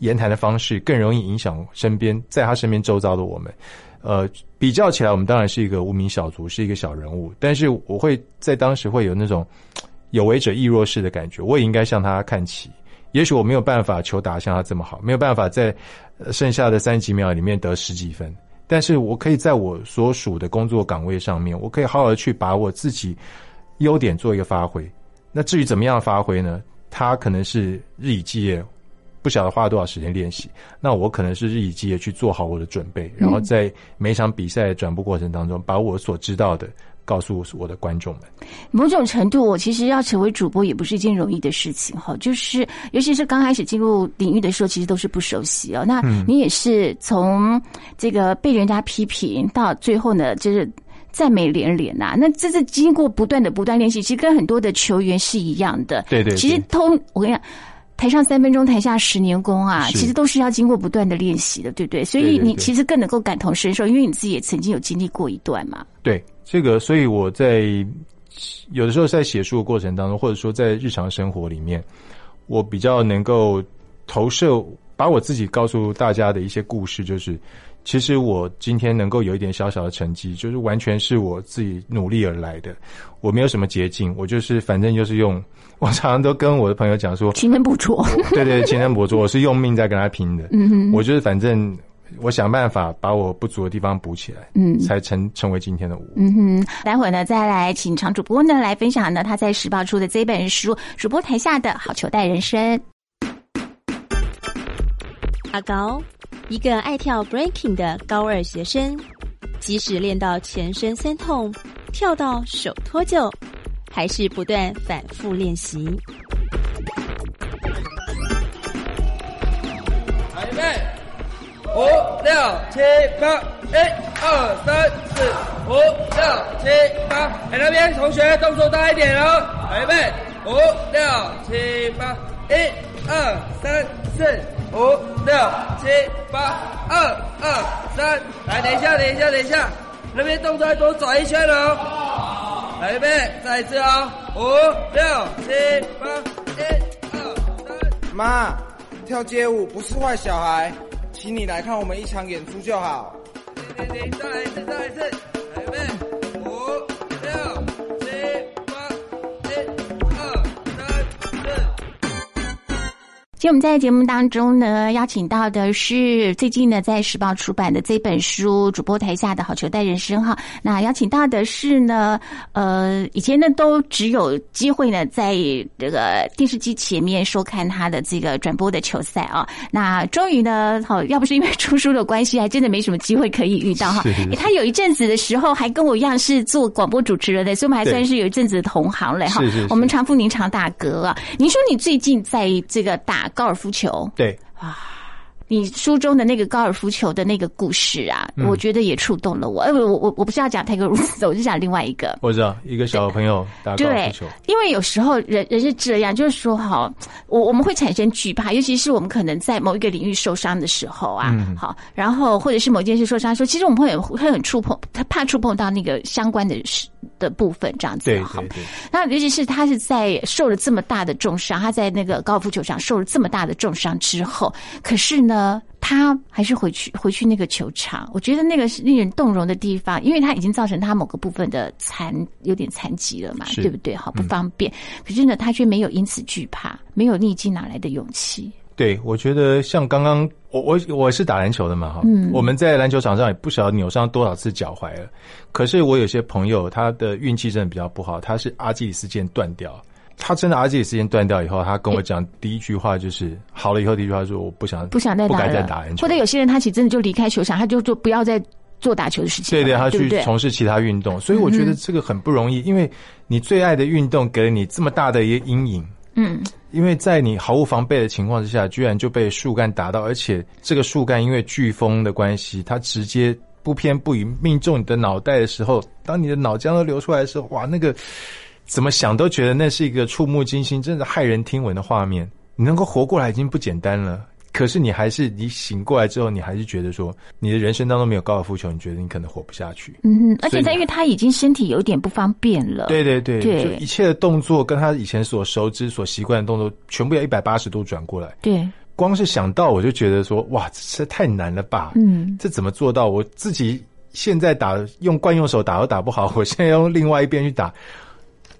言谈的方式，更容易影响身边在他身边周遭的我们。呃，比较起来，我们当然是一个无名小卒，是一个小人物，但是我会在当时会有那种有为者亦若是的感觉，我也应该向他看齐。也许我没有办法球打得像他这么好，没有办法在剩下的三几秒里面得十几分，但是我可以在我所属的工作岗位上面，我可以好好的去把我自己优点做一个发挥。那至于怎么样发挥呢？他可能是日以继夜，不晓得花了多少时间练习。那我可能是日以继夜去做好我的准备，然后在每场比赛的转播过程当中，把我所知道的告诉我的观众们。某种程度，我其实要成为主播也不是一件容易的事情哈。就是尤其是刚开始进入领域的时候，其实都是不熟悉哦。那你也是从这个被人家批评到最后呢，就是赞美连连呐、那这是经过不断的不断练习，其实跟很多的球员是一样的。对对对其实通我跟你讲。台上三分钟，台下十年功啊！其实都是要经过不断的练习的，对不对？所以你其实更能够感同身受，因为你自己也曾经有经历过一段嘛。对这个，所以我在有的时候在写书的过程当中，或者说在日常生活里面，我比较能够投射，把我自己告诉大家的一些故事，就是其实我今天能够有一点小小的成绩，就是完全是我自己努力而来的，我没有什么捷径，我就是反正就是用，*laughs* 我常常都跟我的朋友讲说，勤能补拙，对对，勤能补拙，*laughs* 我是用命在跟他拼的。嗯哼我就是反正我想办法把我不足的地方补起来，嗯才成成为今天的我。嗯哼，待会儿呢，再来请常主播呢来分享呢他在时报出的这本书《主播台下的好球带人生》。阿高，一个爱跳 breaking 的高二学生，即使练到全身酸痛，跳到手脱臼，还是不断反复练习。好，预备，五六七八，一二三四五六七八。哎，那边同学动作大一点哦。好，预备，五六七八，一二三四五六七八，二二三。来，等一下，等一下，等一下，那边动作要多转一圈哦。来，预备，再一次哦，五六七八，一二三。妈，跳街舞不是坏小孩，请你来看我们一场演出就好。停停停，再来一次，再来一次，来预备，七八，一二三四。其实我们在节目当中呢，邀请到的是最近呢在时报出版的这本书《主播台下的好球带人生》哈。那邀请到的是呢，呃，以前呢都只有机会呢在这个电视机前面收看他的这个转播的球赛啊。*laughs* 那终于呢，好，要不是因为出书的关系，还真的没什么机会可以遇到哈。*laughs* 他有一阵子的时候还跟我一样是做广播主持人的，所以我们还算是有一阵子的同行嘞哈。我们常富您常大哥啊。您说你最近在这个打高尔夫球？对啊。你书中的那个高尔夫球的那个故事啊，我觉得也触动了我。哎，我我我不是要讲泰格鲁斯，我是讲另外一个。我知道一个小朋友打高尔夫球。因为有时候人人是这样，就是说哈，我我们会产生惧怕，尤其是我们可能在某一个领域受伤的时候啊，好，然后或者是某件事受伤，说其实我们会会很触碰，他怕触碰到那个相关的事的部分，这样子。对对对。那尤其是他是在受了这么大的重伤，他在那个高尔夫球场受了这么大的重伤之后，可是呢。呃，他还是回去回去那个球场，我觉得那个是令人动容的地方，因为他已经造成他某个部分的残有点残疾了嘛，对不对？好不方便，可是呢，他却没有因此惧怕，没有逆境哪来的勇气？对，我觉得像刚刚我我我是打篮球的嘛，哈，嗯，我们在篮球场上也不晓得扭伤多少次脚踝了，可是我有些朋友他的运气真的比较不好，他是阿基里斯腱断掉。他真的阿基里斯腱断掉以后，他跟我讲第一句话就是 *laughs* 好了以后第一句话说我不想不想再不敢再打篮球，或者有些人他其实真的就离开球场，他就就不要再做打球的事情，对对，他去从事其他运动。所以我觉得这个很不容易，因为你最爱的运动给了你这么大的一个阴影，嗯，因为在你毫无防备的情况之下，居然就被树干打到，而且这个树干因为飓风的关系，它直接不偏不倚命中你的脑袋的时候，当你的脑浆都流出来的时候，哇，那个。怎么想都觉得那是一个触目惊心、真的骇人听闻的画面。你能够活过来已经不简单了，可是你还是你醒过来之后，你还是觉得说，你的人生当中没有高尔夫球，你觉得你可能活不下去。嗯哼，而且他因为他已经身体有点不方便了。对对对，就一切的动作跟他以前所熟知、所习惯的动作，全部要一百八十度转过来。对，光是想到我就觉得说，哇，这太难了吧？嗯，这怎么做到？我自己现在打用惯用手打都打不好，我现在用另外一边去打。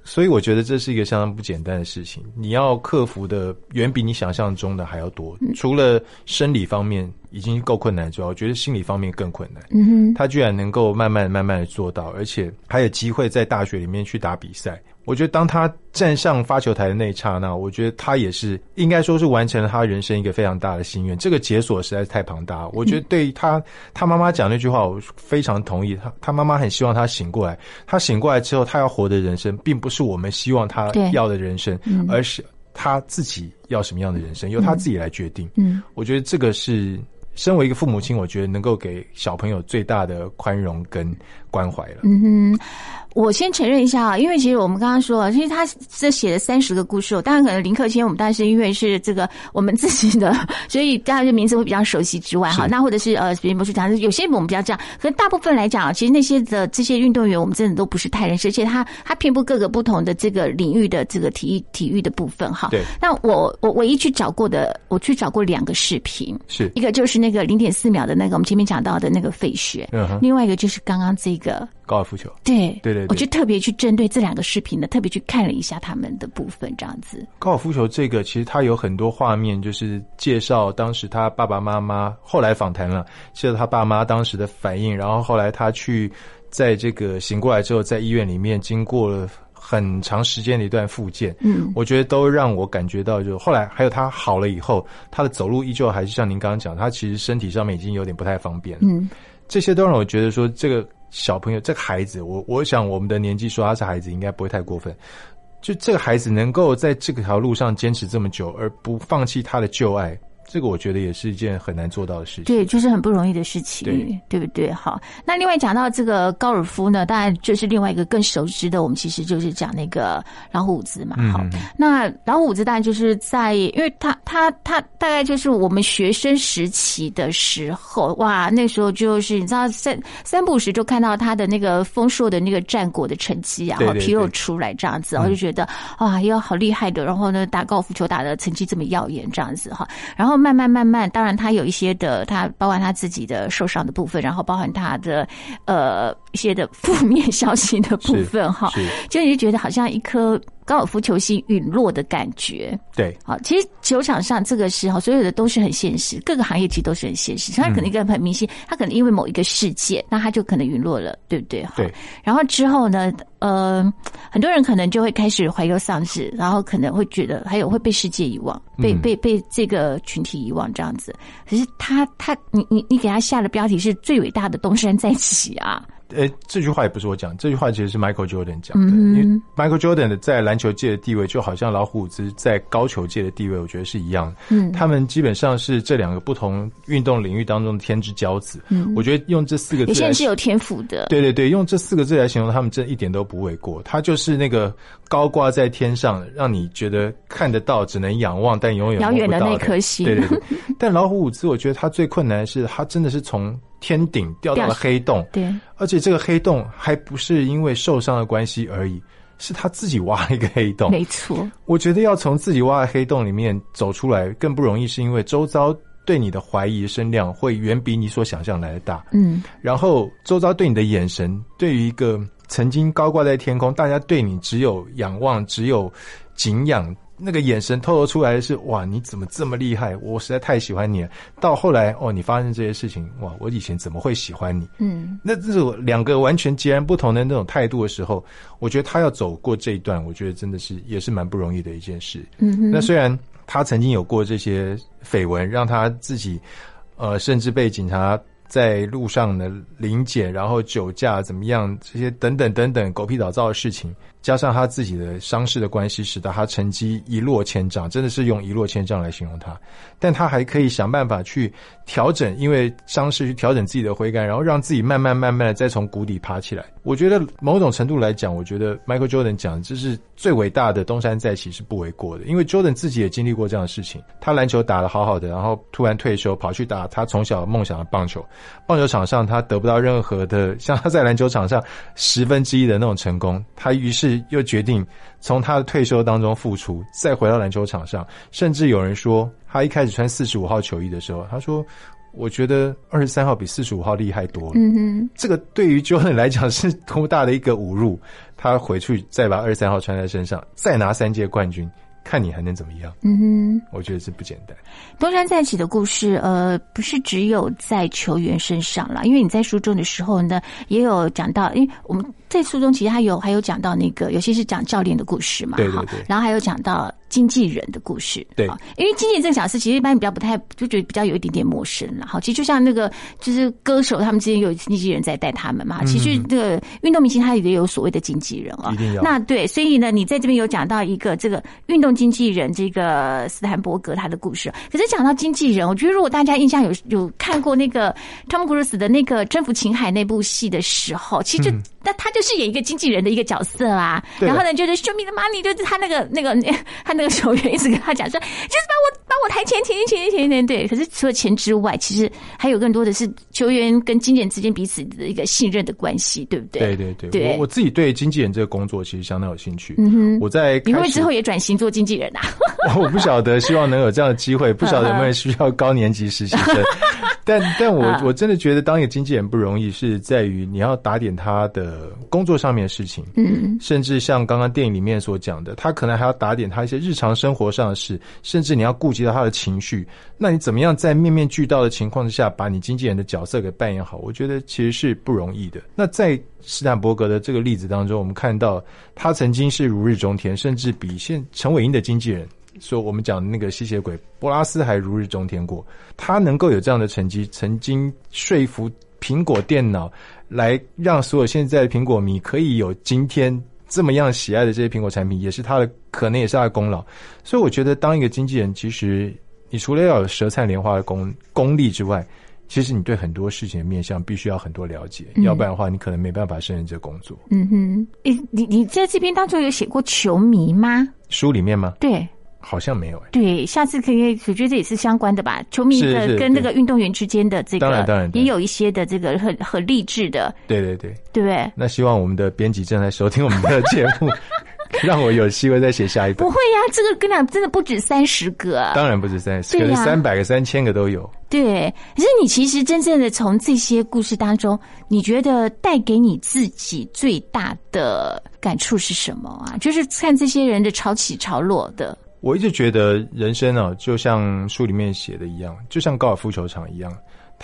所以我觉得这是一个相当不简单的事情，你要克服的远比你想象中的还要多。除了生理方面已经够困难之外，我觉得心理方面更困难。嗯哼，他居然能够慢慢慢慢的做到，而且还有机会在大学里面去打比赛。我觉得当他站上发球台的那一刹那，我觉得他也是应该说是完成了他人生一个非常大的心愿。这个解锁实在是太庞大，我觉得对他他妈妈讲那句话，我非常同意。他他妈妈很希望他醒过来，他醒过来之后，他要活的人生，并不是我们希望他要的人生，而是他自己要什么样的人生，由他自己来决定。嗯，我觉得这个是身为一个父母亲，我觉得能够给小朋友最大的宽容跟关怀了。嗯哼。我先承认一下啊，因为其实我们刚刚说，其实他这写了三十个故事，当然可能林克谦我们当然是因为是这个我们自己的，*laughs* 所以当然这名字会比较熟悉之外哈，那或者是呃，别人不是讲，有些我们比较这样，可是大部分来讲啊，其实那些的这些运动员，我们真的都不是太认识，而且他他遍布各个不同的这个领域的这个体育体育的部分哈。对。那我我唯一去找过的，我去找过两个视频，是一个就是那个零点四秒的那个我们前面讲到的那个费雪，嗯，另外一个就是刚刚这个。高尔夫球，对对对，我就特别去针对这两个视频呢，特别去看了一下他们的部分，这样子。高尔夫球这个其实它有很多画面，就是介绍当时他爸爸妈妈后来访谈了，介绍他爸妈当时的反应，然后后来他去在这个醒过来之后，在医院里面经过了很长时间的一段复健，嗯，我觉得都让我感觉到，就后来还有他好了以后，他的走路依旧还是像您刚刚讲，他其实身体上面已经有点不太方便了，嗯，这些都让我觉得说这个。小朋友，这个孩子，我我想我们的年纪说他是孩子，应该不会太过分。就这个孩子能够在这条路上坚持这么久，而不放弃他的旧爱。这个我觉得也是一件很难做到的事情，对，就是很不容易的事情，对，对不对？好，那另外讲到这个高尔夫呢，当然就是另外一个更熟知的，我们其实就是讲那个老虎伍兹嘛。好，那老虎伍兹当然就是在，因为他他他大概就是我们学生时期的时候，哇，那时候就是你知道三三不时就看到他的那个丰硕的那个战果的成绩，然后披露出来这样子，我就觉得哇，又好厉害的，然后呢打高尔夫球打的成绩这么耀眼这样子哈，然后。慢慢慢慢，当然他有一些的，他包含他自己的受伤的部分，然后包含他的呃一些的负面消息的部分哈，就你就觉得好像一颗高尔夫球星陨落的感觉。对，好，其实球场上这个时候，所有的都是很现实，各个行业其实都是很现实。他可能一个很明星，他可能因为某一个事件，那他就可能陨落了，对不对？对。然后之后呢，呃，很多人可能就会开始怀忧丧志，然后可能会觉得还有会被世界遗忘，被被被这个群体遗忘这样子。可是他他，你你你给他下的标题是最伟大的东山再起啊！诶，这句话也不是我讲，这句话其实是 Michael Jordan 讲的。因为 Michael Jordan 的在篮球界的地位，就好像老虎伍兹在高球界的地位，我觉得是一样的。嗯，他们基本上是这两个不同运动领域当中的天之骄子。嗯，我觉得用这四个字，有些人是有天赋的。对对对，用这四个字来形容他们，真一点都不为过。他就是那个高挂在天上，让你觉得看得到，只能仰望，但永远遥远的那颗星。对对对。*laughs* 但老虎伍兹，我觉得他最困难的是，他真的是从。天顶掉到了黑洞，*laughs* 对，而且这个黑洞还不是因为受伤的关系而已，是他自己挖了一个黑洞。没错，我觉得要从自己挖的黑洞里面走出来更不容易，是因为周遭对你的怀疑声量会远比你所想象来的大。嗯，然后周遭对你的眼神，对于一个曾经高挂在天空，大家对你只有仰望，只有敬仰。那个眼神透露出来的是哇，你怎么这么厉害？我实在太喜欢你了。到后来哦，你发生这些事情哇，我以前怎么会喜欢你？嗯，那这种两个完全截然不同的那种态度的时候，我觉得他要走过这一段，我觉得真的是也是蛮不容易的一件事。嗯，那虽然他曾经有过这些绯闻，让他自己呃，甚至被警察在路上的临检，然后酒驾怎么样，这些等等等等狗屁倒灶的事情。加上他自己的伤势的关系，使得他成绩一落千丈，真的是用一落千丈来形容他。但他还可以想办法去调整，因为伤势去调整自己的挥杆，然后让自己慢慢慢慢的再从谷底爬起来。我觉得某种程度来讲，我觉得 Michael Jordan 讲这是最伟大的东山再起是不为过的，因为 Jordan 自己也经历过这样的事情。他篮球打得好好的，然后突然退休，跑去打他从小梦想的棒球。棒球场上他得不到任何的像他在篮球场上十分之一的那种成功，他于是。又决定从他的退休当中复出，再回到篮球场上。甚至有人说，他一开始穿四十五号球衣的时候，他说：“我觉得二十三号比四十五号厉害多了。”嗯哼，这个对于 Jordan 来讲是多么大的一个侮辱！他回去再把二十三号穿在身上，再拿三届冠军。看你还能怎么样？嗯哼，我觉得这不简单。东山再起的故事，呃，不是只有在球员身上了，因为你在书中的时候呢，也有讲到，因为我们在书中其实还有还有讲到那个，有些是讲教练的故事嘛，对对对，然后还有讲到。经纪人的故事，对，因为经纪人这个小事其实一般比较不太，就觉得比较有一点点陌生了。好，其实就像那个就是歌手，他们之间有经纪人在带他们嘛。其实这个运动明星他也有所谓的经纪人啊。那对，所以呢，你在这边有讲到一个这个运动经纪人，这个斯坦伯格他的故事。可是讲到经纪人，我觉得如果大家印象有有看过那个汤姆·克鲁斯的那个《征服情海》那部戏的时候，其实就那他就是演一个经纪人的一个角色啊。然后呢，就是 Show me the money，就是他那个那个 *laughs* 他那个球员一直跟。他讲说，就是把我把我抬钱，钱钱钱钱钱，对。可是除了钱之外，其实还有更多的是球员跟经纪人之间彼此的一个信任的关系，对不对？对对对。我我自己对经纪人这个工作其实相当有兴趣。嗯哼。我在你会之后也转型做经纪人啊？*laughs* 我不晓得，希望能有这样的机会。*laughs* 不晓得有没有需要高年级实习生？*laughs* 但但我我真的觉得当一个经纪人不容易，是在于你要打点他的工作上面的事情。嗯。甚至像刚刚电影里面所讲的，他可能还要打点他一些日日常生活上。的事，甚至你要顾及到他的情绪，那你怎么样在面面俱到的情况之下，把你经纪人的角色给扮演好？我觉得其实是不容易的。那在斯坦伯格的这个例子当中，我们看到他曾经是如日中天，甚至比现陈伟英的经纪人说我们讲那个吸血鬼波拉斯还如日中天过。他能够有这样的成绩，曾经说服苹果电脑来让所有现在的苹果迷可以有今天。这么样喜爱的这些苹果产品，也是他的，可能也是他的功劳。所以我觉得，当一个经纪人，其实你除了要有舌灿莲花的功功力之外，其实你对很多事情的面向必须要很多了解，要不然的话，你可能没办法胜任这工作。嗯哼，你你你在这边当中有写过球迷吗？书里面吗？对。好像没有哎，对，下次可以，我觉得这也是相关的吧。球迷的跟那个运动员之间的这个，当然当然也有一些的这个很很励志的。对对对，对。那希望我们的编辑正在收听我们的节目，*laughs* 让我有机会再写下一本不。会呀、这个跟你讲，真的不止三十个啊。当然不止三十，可对呀能三百个、三千个都有。对，可是你其实真正的从这些故事当中，你觉得带给你自己最大的感触是什么啊？就是看这些人的潮起潮落的。我一直觉得人生啊，就像书里面写的一样，就像高尔夫球场一样，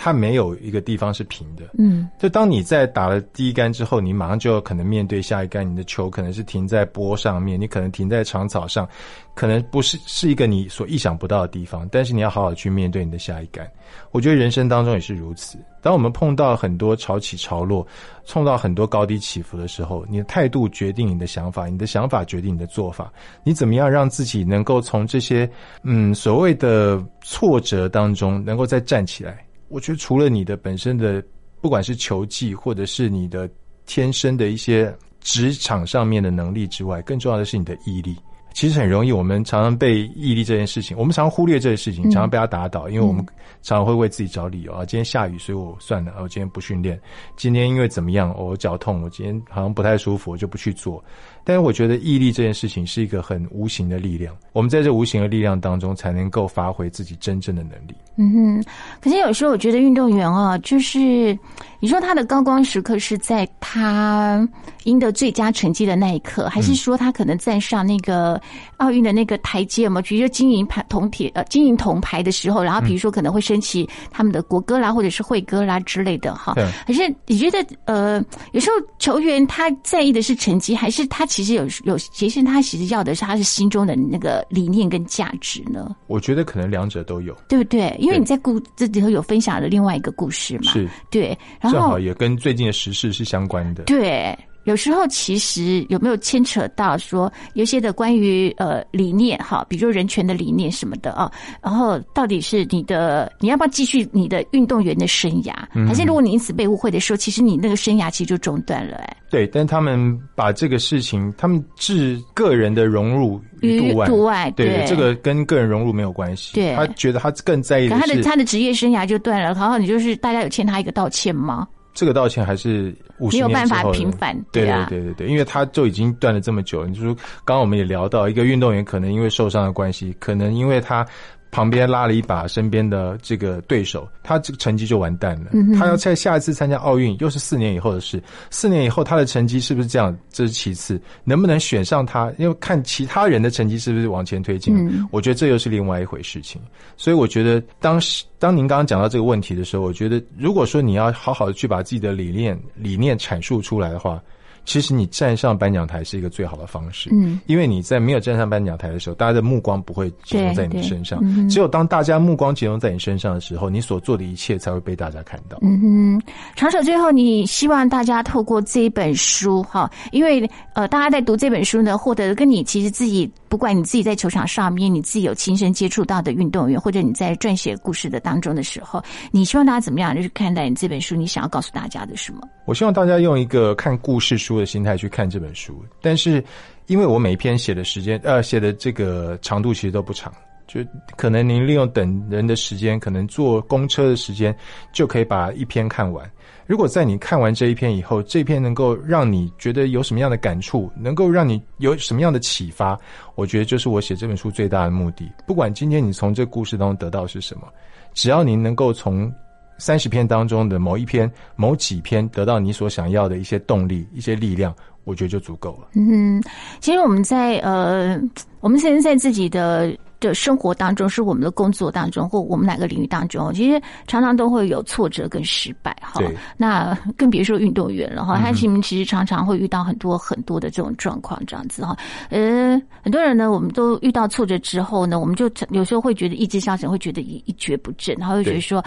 它没有一个地方是平的。嗯，就当你在打了第一杆之后，你马上就有可能面对下一杆，你的球可能是停在波上面，你可能停在长草上，可能不是是一个你所意想不到的地方，但是你要好好去面对你的下一杆。我觉得人生当中也是如此。当我们碰到很多潮起潮落，碰到很多高低起伏的时候，你的态度决定你的想法，你的想法决定你的做法。你怎么样让自己能够从这些嗯所谓的挫折当中能够再站起来？我觉得除了你的本身的不管是球技或者是你的天生的一些职场上面的能力之外，更重要的是你的毅力。其实很容易，我们常常被毅力这件事情，我们常常忽略这件事情，嗯常常被他打倒，因为我们常常会为自己找理由啊。今天下雨，所以我算了，我今天不训练。今天因为怎么样，我脚痛，我今天好像不太舒服，我就不去做。但是我觉得毅力这件事情是一个很无形的力量，我们在这无形的力量当中，才能够发挥自己真正的能力。嗯哼，可是有时候我觉得运动员啊，就是你说他的高光时刻是在他赢得最佳成绩的那一刻，还是说他可能站上那个奥运的那个台阶嘛？比如说金银牌铜铁呃金银铜牌的时候，然后比如说可能会升起他们的国歌啦，或者是会歌啦之类的哈。对可是你觉得呃，有时候球员他在意的是成绩，还是他其实有有其实他其实要的是他是心中的那个理念跟价值呢？我觉得可能两者都有，对不对？因为你在故这里头有分享了另外一个故事嘛，是对，然后正好也跟最近的时事是相关的。对。有时候其实有没有牵扯到说有些的关于呃理念哈，比如说人权的理念什么的啊，然后到底是你的你要不要继续你的运动员的生涯，嗯。还是如果你因此被误会的时候，其实你那个生涯其实就中断了。哎、对，但他们把这个事情，他们置个人的融入于度外，度外对对。这个跟个人融入没有关系。对。他觉得他更在意可他的的是他的职业生涯就断了，然后你就是大家有欠他一个道歉吗？这个道歉还是五十没有办法平反对对啊对对对，因为他就已经断了这么久。你就说，刚刚我们也聊到，一个运动员可能因为受伤的关系，可能因为他。旁边拉了一把身边的这个对手，他这个成绩就完蛋了。嗯他要在下一次参加奥运，又是四年以后的事。四年以后，他的成绩是不是这样？这是其次，能不能选上他？因为看其他人的成绩是不是往前推进。嗯我觉得这又是另外一回事情。所以我觉得当时当您刚刚讲到这个问题的时候，我觉得如果说你要好好的去把自己的理念理念阐述出来的话，其实你站上颁奖台是一个最好的方式。嗯，因为你在没有站上颁奖台的时候，大家的目光不会集中在你身上嗯。只有当大家目光集中在你身上的时候，你所做的一切才会被大家看到。嗯哼，长手最后，你希望大家透过这一本书哈，因为呃，大家在读这本书呢，获得跟你其实自己，不管你自己在球场上面，你自己有亲身接触到的运动员，或者你在撰写故事的当中的时候，你希望大家怎么样就是看待你这本书？你想要告诉大家的什么？我希望大家用一个看故事书的心态去看这本书，但是因为我每一篇写的时间，呃，写的这个长度其实都不长，就可能您利用等人的时间，可能坐公车的时间，就可以把一篇看完。如果在你看完这一篇以后，这篇能够让你觉得有什么样的感触，能够让你有什么样的启发，我觉得就是我写这本书最大的目的。不管今天你从这故事当中得到是什么，只要您能够从三十篇当中的某一篇、某几篇得到你所想要的一些动力、一些力量，我觉得就足够了。嗯，其实我们在呃，我们现在在自己的的生活当中，是我们的工作当中，或我们哪个领域当中，其实常常都会有挫折跟失败哈。那更别说运动员了哈，他其实其实常常会遇到很多很多的这种状况，这样子哈。呃，很多人呢，我们都遇到挫折之后呢，我们就有时候会觉得意志消沉，会觉得一一蹶不振，然后又觉得说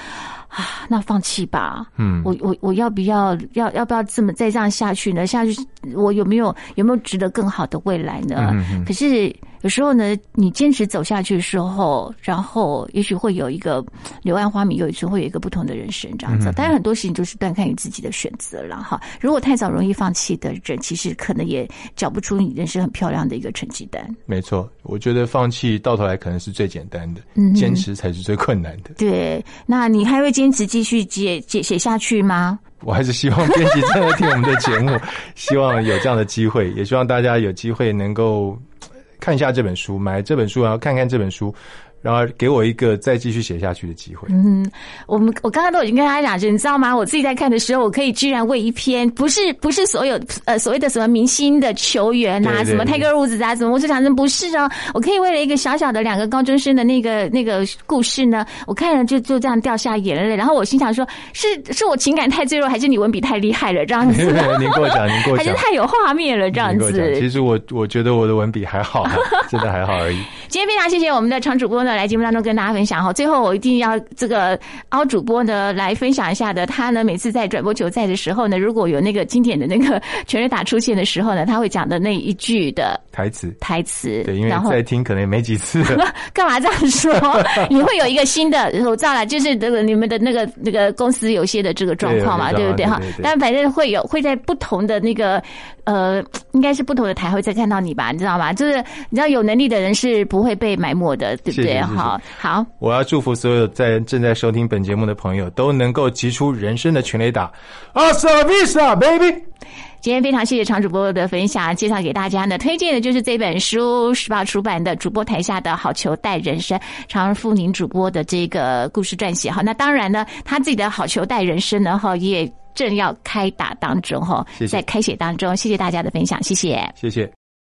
啊，那放弃吧。嗯我我我要不要要要不要这么再这样下去呢？下去我有没有有没有值得更好的未来呢？嗯哼可是有时候呢，你坚持走下去的时候，然后也许会有一个 *tsk* 柳暗花明又一村，会有一个不同的人生这样子。当然，很多事情就是断看你自己的选择了哈。如果太早容易放弃的人，其实可能也找不出你人生很漂亮的一个成绩单。没错，我觉得放弃到头来可能是最简单的，坚持才是最困难的。对，那你还会坚持继续写写写下去吗？我还是希望编辑真的听我们的节目，希望有这样的机会，也希望大家有机会能够看一下这本书，买这本书，然后看看这本书。然后给我一个再继续写下去的机会。嗯，我们我刚刚都已经跟他讲，你知道吗？我自己在看的时候，我可以居然为一篇不是不是所有呃所谓的什么明星的球员啊，什么泰戈尔伍兹啊，什么我就讲真不是哦，我可以为了一个小小的两个高中生的那个那个故事呢，我看了就就这样掉下眼泪。然后我心想说，是是我情感太脆弱，还是你文笔太厉害了这样子？*laughs* 您给我讲，您给我讲，*laughs* 还是太有画面了这样子？其实我我觉得我的文笔还好，*laughs* 真的还好而已。今天非常谢谢我们的常主播呢，来节目当中跟大家分享哈。最后我一定要这个凹主播呢来分享一下的，他呢每次在转播球赛的时候呢，如果有那个经典的那个全垒打出现的时候呢，他会讲的那一句的台 *laughs* 词台词。对，因为在听可能也没几次。干嘛这样说？你会有一个新的，我知道了，就是这个你们的那个那个公司有些的这个状况嘛，对不对哈？但反正会有会在不同的那个呃，应该是不同的台会再看到你吧？你知道吗？就是你知道有能力的人是不。会被埋没的，对不对？好好，我要祝福所有在正在收听本节目的朋友都能够击出人生的全垒打。阿萨米萨，baby！今天非常谢谢常主播的分享，介绍给大家呢，推荐的就是这本书，时报出版的《主播台下的好球带人生》，常富宁主播的这个故事撰写。哈，那当然呢，他自己的好球带人生呢，哈，也正要开打当中，哈，在开写当中。谢谢大家的分享，谢谢，谢谢。